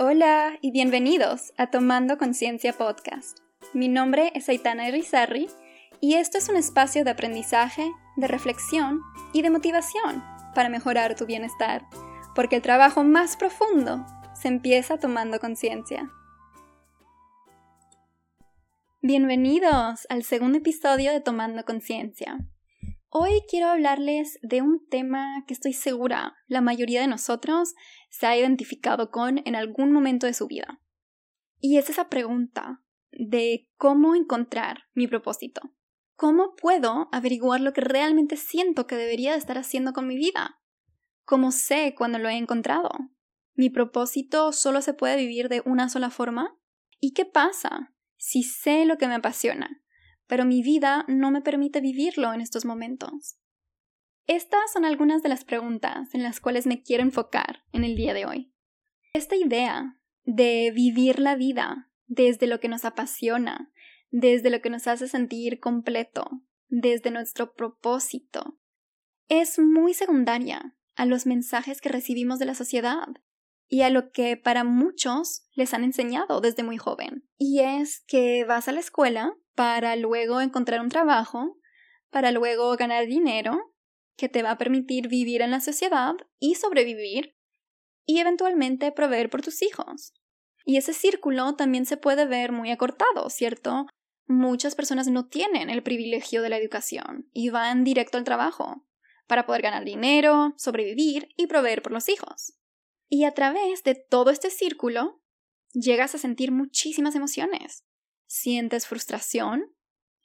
Hola y bienvenidos a Tomando Conciencia Podcast. Mi nombre es Aitana Irizarry y esto es un espacio de aprendizaje, de reflexión y de motivación para mejorar tu bienestar, porque el trabajo más profundo se empieza tomando conciencia. Bienvenidos al segundo episodio de Tomando Conciencia. Hoy quiero hablarles de un tema que estoy segura la mayoría de nosotros se ha identificado con en algún momento de su vida. Y es esa pregunta de cómo encontrar mi propósito. ¿Cómo puedo averiguar lo que realmente siento que debería de estar haciendo con mi vida? ¿Cómo sé cuando lo he encontrado? ¿Mi propósito solo se puede vivir de una sola forma? ¿Y qué pasa si sé lo que me apasiona, pero mi vida no me permite vivirlo en estos momentos. Estas son algunas de las preguntas en las cuales me quiero enfocar en el día de hoy. Esta idea de vivir la vida desde lo que nos apasiona, desde lo que nos hace sentir completo, desde nuestro propósito, es muy secundaria a los mensajes que recibimos de la sociedad y a lo que para muchos les han enseñado desde muy joven. Y es que vas a la escuela para luego encontrar un trabajo, para luego ganar dinero, que te va a permitir vivir en la sociedad y sobrevivir, y eventualmente proveer por tus hijos. Y ese círculo también se puede ver muy acortado, ¿cierto? Muchas personas no tienen el privilegio de la educación y van directo al trabajo para poder ganar dinero, sobrevivir y proveer por los hijos. Y a través de todo este círculo, llegas a sentir muchísimas emociones. Sientes frustración,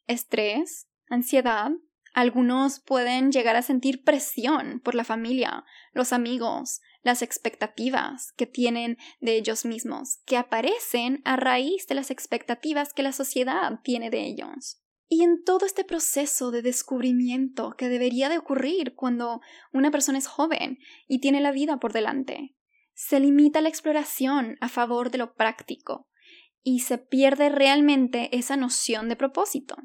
estrés, ansiedad. Algunos pueden llegar a sentir presión por la familia, los amigos, las expectativas que tienen de ellos mismos, que aparecen a raíz de las expectativas que la sociedad tiene de ellos. Y en todo este proceso de descubrimiento que debería de ocurrir cuando una persona es joven y tiene la vida por delante, se limita la exploración a favor de lo práctico, y se pierde realmente esa noción de propósito.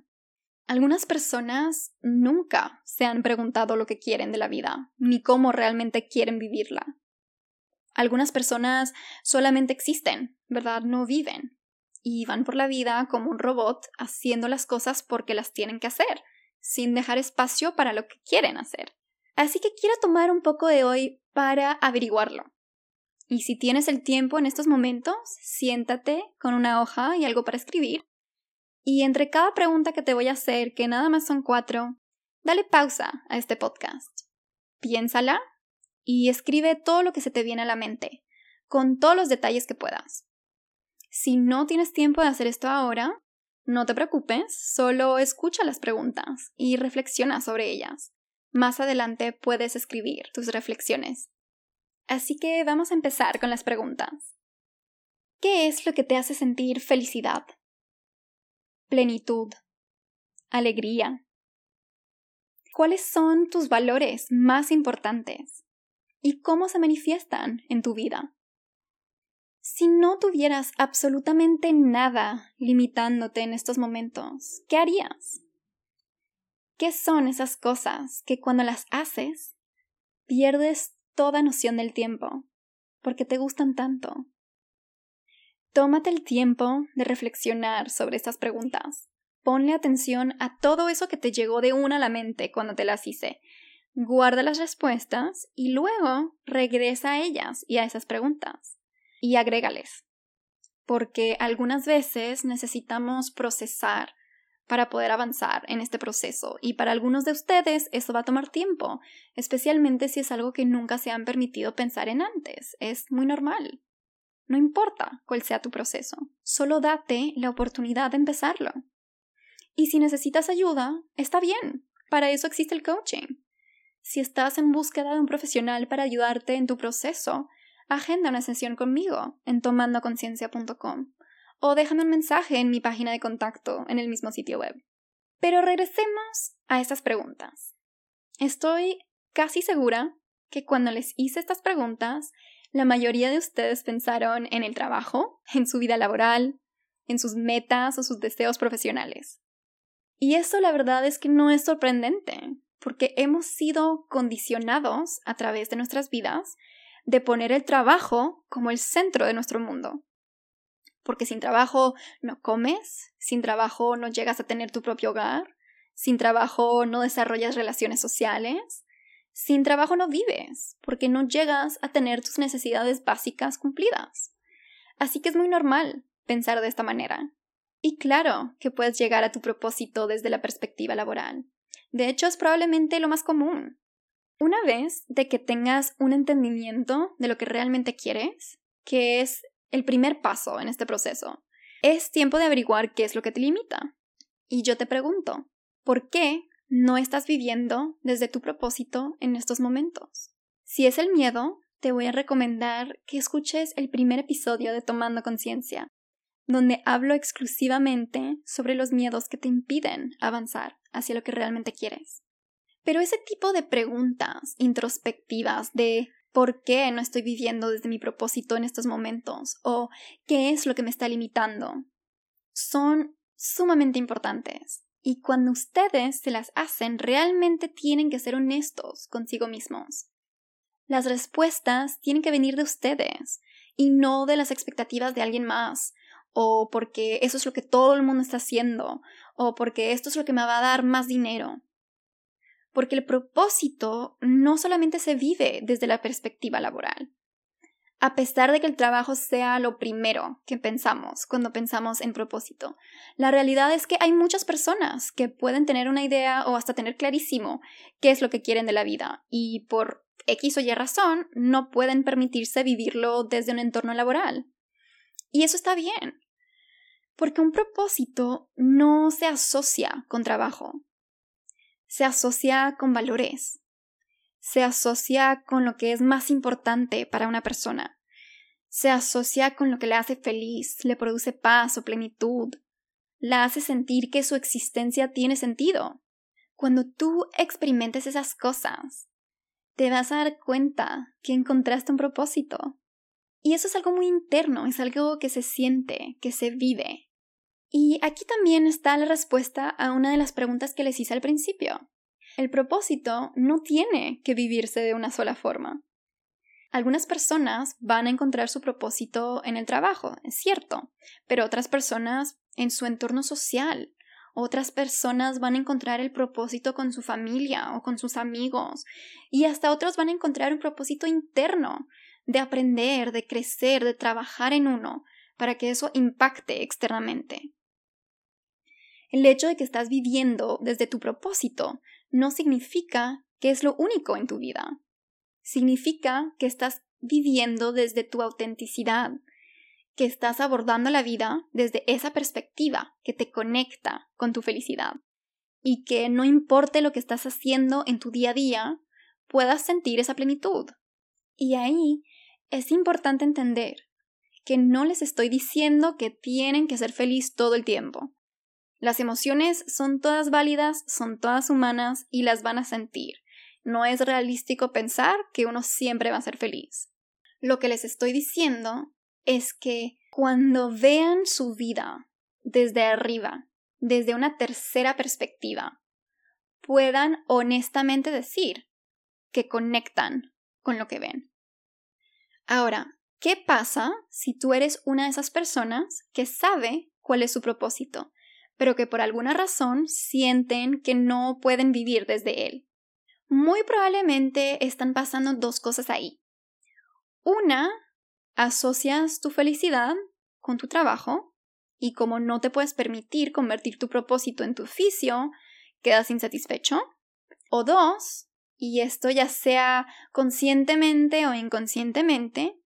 Algunas personas nunca se han preguntado lo que quieren de la vida, ni cómo realmente quieren vivirla. Algunas personas solamente existen, ¿verdad? No viven. Y van por la vida como un robot haciendo las cosas porque las tienen que hacer, sin dejar espacio para lo que quieren hacer. Así que quiero tomar un poco de hoy para averiguarlo. Y si tienes el tiempo en estos momentos, siéntate con una hoja y algo para escribir. Y entre cada pregunta que te voy a hacer, que nada más son cuatro, dale pausa a este podcast. Piénsala y escribe todo lo que se te viene a la mente, con todos los detalles que puedas. Si no tienes tiempo de hacer esto ahora, no te preocupes, solo escucha las preguntas y reflexiona sobre ellas. Más adelante puedes escribir tus reflexiones. Así que vamos a empezar con las preguntas. ¿Qué es lo que te hace sentir felicidad? Plenitud. Alegría. ¿Cuáles son tus valores más importantes? ¿Y cómo se manifiestan en tu vida? Si no tuvieras absolutamente nada limitándote en estos momentos, ¿qué harías? ¿Qué son esas cosas que cuando las haces pierdes toda noción del tiempo, porque te gustan tanto. Tómate el tiempo de reflexionar sobre estas preguntas. Ponle atención a todo eso que te llegó de una a la mente cuando te las hice. Guarda las respuestas y luego regresa a ellas y a esas preguntas. Y agrégales. Porque algunas veces necesitamos procesar para poder avanzar en este proceso y para algunos de ustedes eso va a tomar tiempo, especialmente si es algo que nunca se han permitido pensar en antes. Es muy normal. No importa cuál sea tu proceso, solo date la oportunidad de empezarlo. Y si necesitas ayuda, está bien, para eso existe el coaching. Si estás en búsqueda de un profesional para ayudarte en tu proceso, agenda una sesión conmigo en tomandoconciencia.com o déjame un mensaje en mi página de contacto en el mismo sitio web. Pero regresemos a estas preguntas. Estoy casi segura que cuando les hice estas preguntas, la mayoría de ustedes pensaron en el trabajo, en su vida laboral, en sus metas o sus deseos profesionales. Y eso la verdad es que no es sorprendente, porque hemos sido condicionados a través de nuestras vidas de poner el trabajo como el centro de nuestro mundo. Porque sin trabajo no comes, sin trabajo no llegas a tener tu propio hogar, sin trabajo no desarrollas relaciones sociales, sin trabajo no vives, porque no llegas a tener tus necesidades básicas cumplidas. Así que es muy normal pensar de esta manera. Y claro que puedes llegar a tu propósito desde la perspectiva laboral. De hecho, es probablemente lo más común. Una vez de que tengas un entendimiento de lo que realmente quieres, que es el primer paso en este proceso, es tiempo de averiguar qué es lo que te limita. Y yo te pregunto, ¿por qué no estás viviendo desde tu propósito en estos momentos? Si es el miedo, te voy a recomendar que escuches el primer episodio de Tomando Conciencia, donde hablo exclusivamente sobre los miedos que te impiden avanzar hacia lo que realmente quieres. Pero ese tipo de preguntas introspectivas de ¿por qué no estoy viviendo desde mi propósito en estos momentos? o ¿qué es lo que me está limitando? son sumamente importantes. Y cuando ustedes se las hacen, realmente tienen que ser honestos consigo mismos. Las respuestas tienen que venir de ustedes y no de las expectativas de alguien más, o porque eso es lo que todo el mundo está haciendo, o porque esto es lo que me va a dar más dinero. Porque el propósito no solamente se vive desde la perspectiva laboral. A pesar de que el trabajo sea lo primero que pensamos cuando pensamos en propósito, la realidad es que hay muchas personas que pueden tener una idea o hasta tener clarísimo qué es lo que quieren de la vida y por X o Y razón no pueden permitirse vivirlo desde un entorno laboral. Y eso está bien, porque un propósito no se asocia con trabajo, se asocia con valores, se asocia con lo que es más importante para una persona, se asocia con lo que le hace feliz, le produce paz o plenitud, la hace sentir que su existencia tiene sentido. Cuando tú experimentes esas cosas, te vas a dar cuenta que encontraste un propósito. Y eso es algo muy interno, es algo que se siente, que se vive. Y aquí también está la respuesta a una de las preguntas que les hice al principio. El propósito no tiene que vivirse de una sola forma. Algunas personas van a encontrar su propósito en el trabajo, es cierto, pero otras personas en su entorno social, otras personas van a encontrar el propósito con su familia o con sus amigos, y hasta otros van a encontrar un propósito interno, de aprender, de crecer, de trabajar en uno, para que eso impacte externamente. El hecho de que estás viviendo desde tu propósito no significa que es lo único en tu vida. Significa que estás viviendo desde tu autenticidad, que estás abordando la vida desde esa perspectiva que te conecta con tu felicidad y que no importe lo que estás haciendo en tu día a día, puedas sentir esa plenitud. Y ahí es importante entender que no les estoy diciendo que tienen que ser feliz todo el tiempo. Las emociones son todas válidas, son todas humanas y las van a sentir. No es realístico pensar que uno siempre va a ser feliz. Lo que les estoy diciendo es que cuando vean su vida desde arriba, desde una tercera perspectiva, puedan honestamente decir que conectan con lo que ven. Ahora, ¿qué pasa si tú eres una de esas personas que sabe cuál es su propósito, pero que por alguna razón sienten que no pueden vivir desde él. Muy probablemente están pasando dos cosas ahí. Una, asocias tu felicidad con tu trabajo y como no te puedes permitir convertir tu propósito en tu oficio, quedas insatisfecho. O dos, y esto ya sea conscientemente o inconscientemente,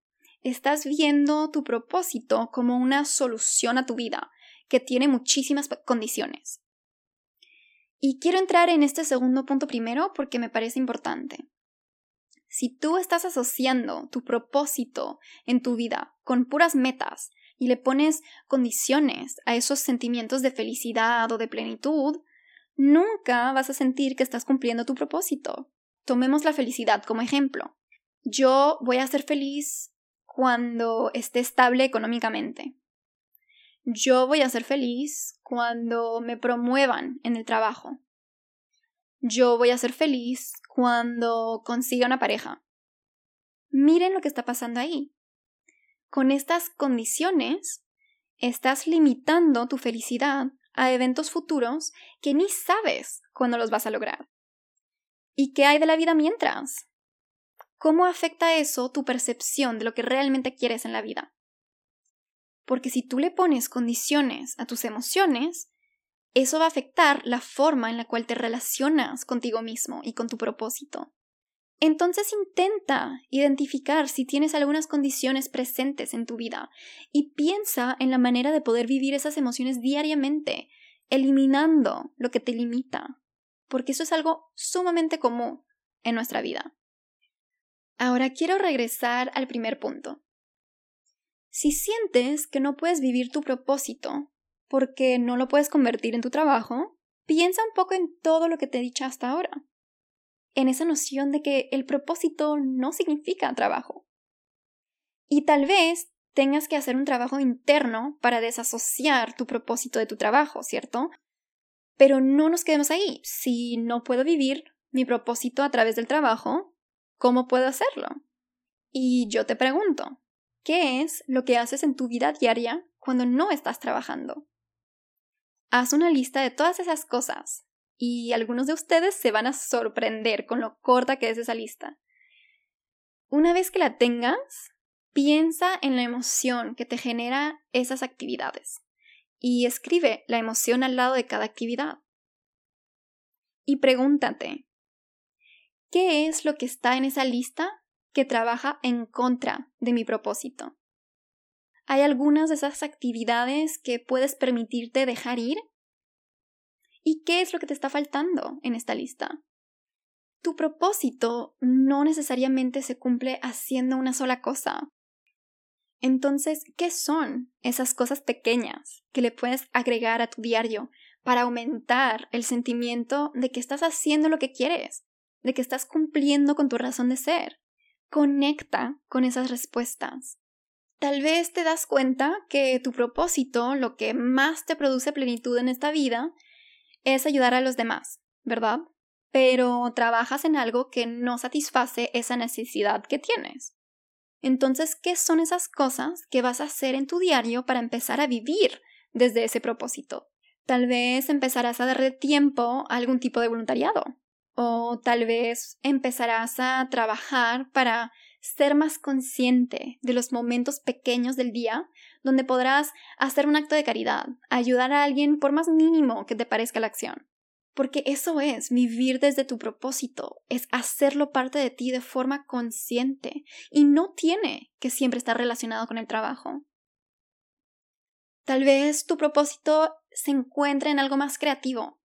estás viendo tu propósito como una solución a tu vida, que tiene muchísimas condiciones. Y quiero entrar en este segundo punto primero porque me parece importante. Si tú estás asociando tu propósito en tu vida con puras metas y le pones condiciones a esos sentimientos de felicidad o de plenitud, nunca vas a sentir que estás cumpliendo tu propósito. Tomemos la felicidad como ejemplo. Yo voy a ser feliz cuando esté estable económicamente. Yo voy a ser feliz cuando me promuevan en el trabajo. Yo voy a ser feliz cuando consiga una pareja. Miren lo que está pasando ahí. Con estas condiciones, estás limitando tu felicidad a eventos futuros que ni sabes cuándo los vas a lograr. ¿Y qué hay de la vida mientras? ¿Cómo afecta eso tu percepción de lo que realmente quieres en la vida? Porque si tú le pones condiciones a tus emociones, eso va a afectar la forma en la cual te relacionas contigo mismo y con tu propósito. Entonces intenta identificar si tienes algunas condiciones presentes en tu vida y piensa en la manera de poder vivir esas emociones diariamente, eliminando lo que te limita, porque eso es algo sumamente común en nuestra vida. Ahora quiero regresar al primer punto. Si sientes que no puedes vivir tu propósito porque no lo puedes convertir en tu trabajo, piensa un poco en todo lo que te he dicho hasta ahora en esa noción de que el propósito no significa trabajo. Y tal vez tengas que hacer un trabajo interno para desasociar tu propósito de tu trabajo, ¿cierto? Pero no nos quedemos ahí. Si no puedo vivir mi propósito a través del trabajo, ¿cómo puedo hacerlo? Y yo te pregunto, ¿qué es lo que haces en tu vida diaria cuando no estás trabajando? Haz una lista de todas esas cosas y algunos de ustedes se van a sorprender con lo corta que es esa lista. Una vez que la tengas, piensa en la emoción que te genera esas actividades y escribe la emoción al lado de cada actividad. Y pregúntate, ¿qué es lo que está en esa lista que trabaja en contra de mi propósito? ¿Hay algunas de esas actividades que puedes permitirte dejar ir ¿Y qué es lo que te está faltando en esta lista? Tu propósito no necesariamente se cumple haciendo una sola cosa. Entonces, ¿qué son esas cosas pequeñas que le puedes agregar a tu diario para aumentar el sentimiento de que estás haciendo lo que quieres, de que estás cumpliendo con tu razón de ser? Conecta con esas respuestas. Tal vez te das cuenta que tu propósito, lo que más te produce plenitud en esta vida, es ayudar a los demás, ¿verdad? Pero trabajas en algo que no satisface esa necesidad que tienes. Entonces, ¿qué son esas cosas que vas a hacer en tu diario para empezar a vivir desde ese propósito? Tal vez empezarás a darle tiempo a algún tipo de voluntariado. O tal vez empezarás a trabajar para ser más consciente de los momentos pequeños del día donde podrás hacer un acto de caridad, ayudar a alguien por más mínimo que te parezca la acción. Porque eso es vivir desde tu propósito, es hacerlo parte de ti de forma consciente y no tiene que siempre estar relacionado con el trabajo. Tal vez tu propósito se encuentre en algo más creativo.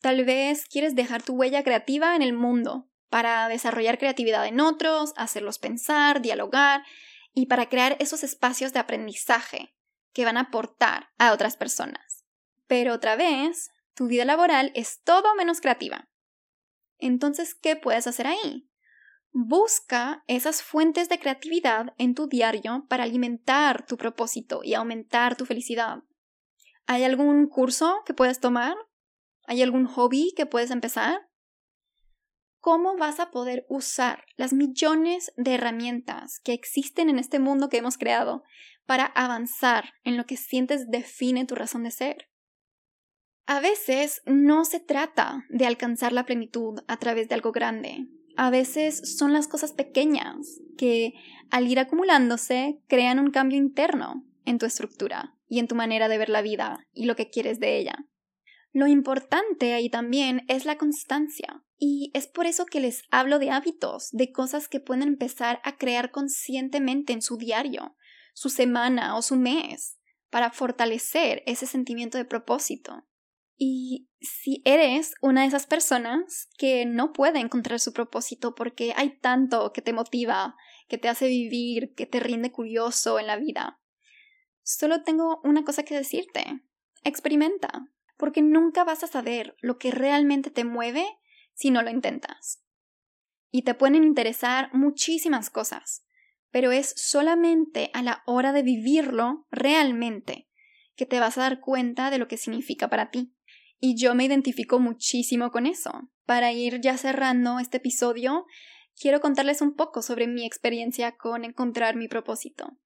Tal vez quieres dejar tu huella creativa en el mundo para desarrollar creatividad en otros, hacerlos pensar, dialogar y para crear esos espacios de aprendizaje que van a aportar a otras personas. Pero otra vez, tu vida laboral es todo menos creativa. Entonces, ¿qué puedes hacer ahí? Busca esas fuentes de creatividad en tu diario para alimentar tu propósito y aumentar tu felicidad. ¿Hay algún curso que puedes tomar? ¿Hay algún hobby que puedes empezar? cómo vas a poder usar las millones de herramientas que existen en este mundo que hemos creado para avanzar en lo que sientes define tu razón de ser. A veces no se trata de alcanzar la plenitud a través de algo grande. A veces son las cosas pequeñas que, al ir acumulándose, crean un cambio interno en tu estructura y en tu manera de ver la vida y lo que quieres de ella. Lo importante ahí también es la constancia. Y es por eso que les hablo de hábitos, de cosas que pueden empezar a crear conscientemente en su diario, su semana o su mes, para fortalecer ese sentimiento de propósito. Y si eres una de esas personas que no puede encontrar su propósito porque hay tanto que te motiva, que te hace vivir, que te rinde curioso en la vida, solo tengo una cosa que decirte. Experimenta, porque nunca vas a saber lo que realmente te mueve si no lo intentas. Y te pueden interesar muchísimas cosas, pero es solamente a la hora de vivirlo realmente que te vas a dar cuenta de lo que significa para ti. Y yo me identifico muchísimo con eso. Para ir ya cerrando este episodio, quiero contarles un poco sobre mi experiencia con encontrar mi propósito.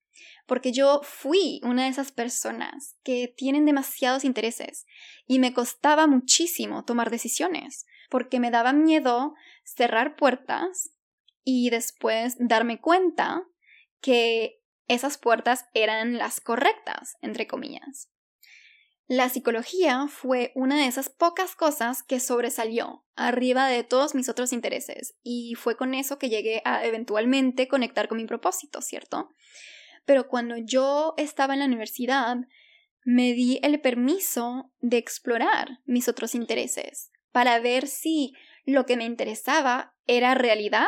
Porque yo fui una de esas personas que tienen demasiados intereses y me costaba muchísimo tomar decisiones, porque me daba miedo cerrar puertas y después darme cuenta que esas puertas eran las correctas, entre comillas. La psicología fue una de esas pocas cosas que sobresalió arriba de todos mis otros intereses y fue con eso que llegué a eventualmente conectar con mi propósito, ¿cierto? Pero cuando yo estaba en la universidad, me di el permiso de explorar mis otros intereses para ver si lo que me interesaba era realidad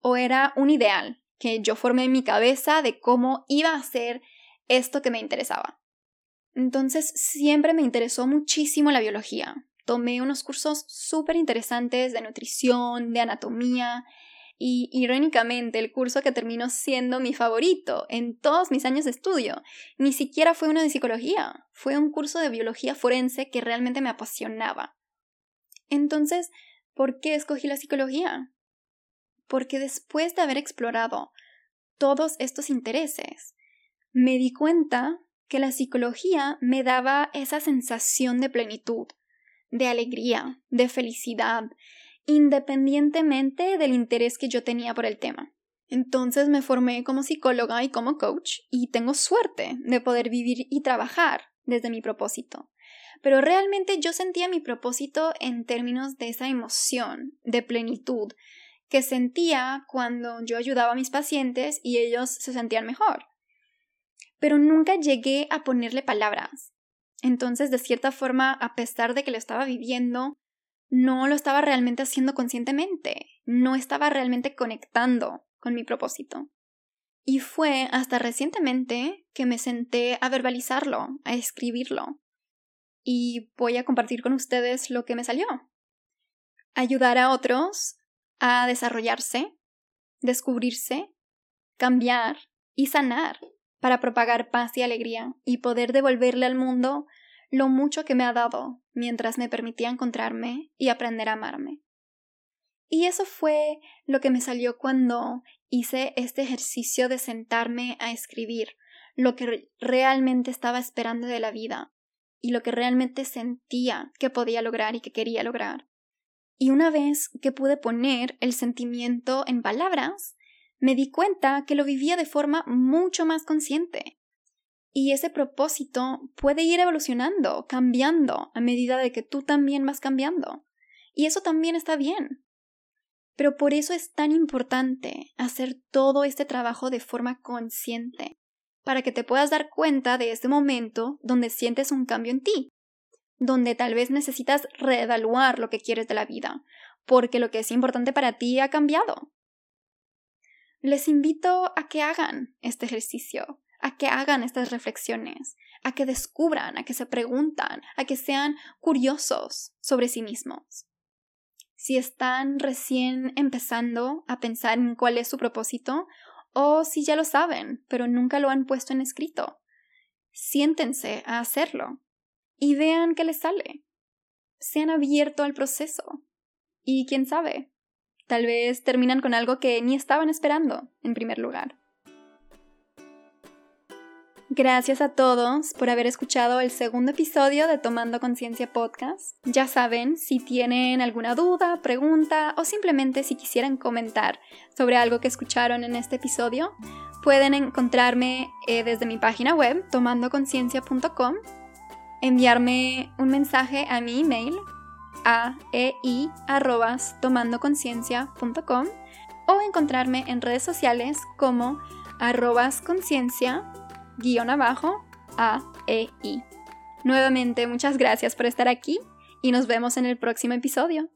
o era un ideal que yo formé en mi cabeza de cómo iba a ser esto que me interesaba. Entonces siempre me interesó muchísimo la biología. Tomé unos cursos súper interesantes de nutrición, de anatomía, y irónicamente el curso que terminó siendo mi favorito en todos mis años de estudio ni siquiera fue uno de psicología, fue un curso de biología forense que realmente me apasionaba. Entonces, ¿por qué escogí la psicología? Porque después de haber explorado todos estos intereses, me di cuenta que la psicología me daba esa sensación de plenitud, de alegría, de felicidad, independientemente del interés que yo tenía por el tema. Entonces me formé como psicóloga y como coach y tengo suerte de poder vivir y trabajar desde mi propósito. Pero realmente yo sentía mi propósito en términos de esa emoción, de plenitud, que sentía cuando yo ayudaba a mis pacientes y ellos se sentían mejor pero nunca llegué a ponerle palabras. Entonces, de cierta forma, a pesar de que lo estaba viviendo, no lo estaba realmente haciendo conscientemente, no estaba realmente conectando con mi propósito. Y fue hasta recientemente que me senté a verbalizarlo, a escribirlo. Y voy a compartir con ustedes lo que me salió. Ayudar a otros a desarrollarse, descubrirse, cambiar y sanar para propagar paz y alegría y poder devolverle al mundo lo mucho que me ha dado mientras me permitía encontrarme y aprender a amarme. Y eso fue lo que me salió cuando hice este ejercicio de sentarme a escribir lo que realmente estaba esperando de la vida y lo que realmente sentía que podía lograr y que quería lograr. Y una vez que pude poner el sentimiento en palabras, me di cuenta que lo vivía de forma mucho más consciente. Y ese propósito puede ir evolucionando, cambiando, a medida de que tú también vas cambiando. Y eso también está bien. Pero por eso es tan importante hacer todo este trabajo de forma consciente, para que te puedas dar cuenta de ese momento donde sientes un cambio en ti, donde tal vez necesitas reevaluar lo que quieres de la vida, porque lo que es importante para ti ha cambiado les invito a que hagan este ejercicio, a que hagan estas reflexiones, a que descubran, a que se preguntan, a que sean curiosos sobre sí mismos. Si están recién empezando a pensar en cuál es su propósito, o si ya lo saben, pero nunca lo han puesto en escrito, siéntense a hacerlo y vean qué les sale. Sean abiertos al proceso. Y quién sabe, Tal vez terminan con algo que ni estaban esperando, en primer lugar. Gracias a todos por haber escuchado el segundo episodio de Tomando Conciencia Podcast. Ya saben, si tienen alguna duda, pregunta o simplemente si quisieran comentar sobre algo que escucharon en este episodio, pueden encontrarme eh, desde mi página web tomandoconciencia.com, enviarme un mensaje a mi email a e tomandoconciencia.com o encontrarme en redes sociales como arrobas conciencia guion abajo a e i. Nuevamente muchas gracias por estar aquí y nos vemos en el próximo episodio.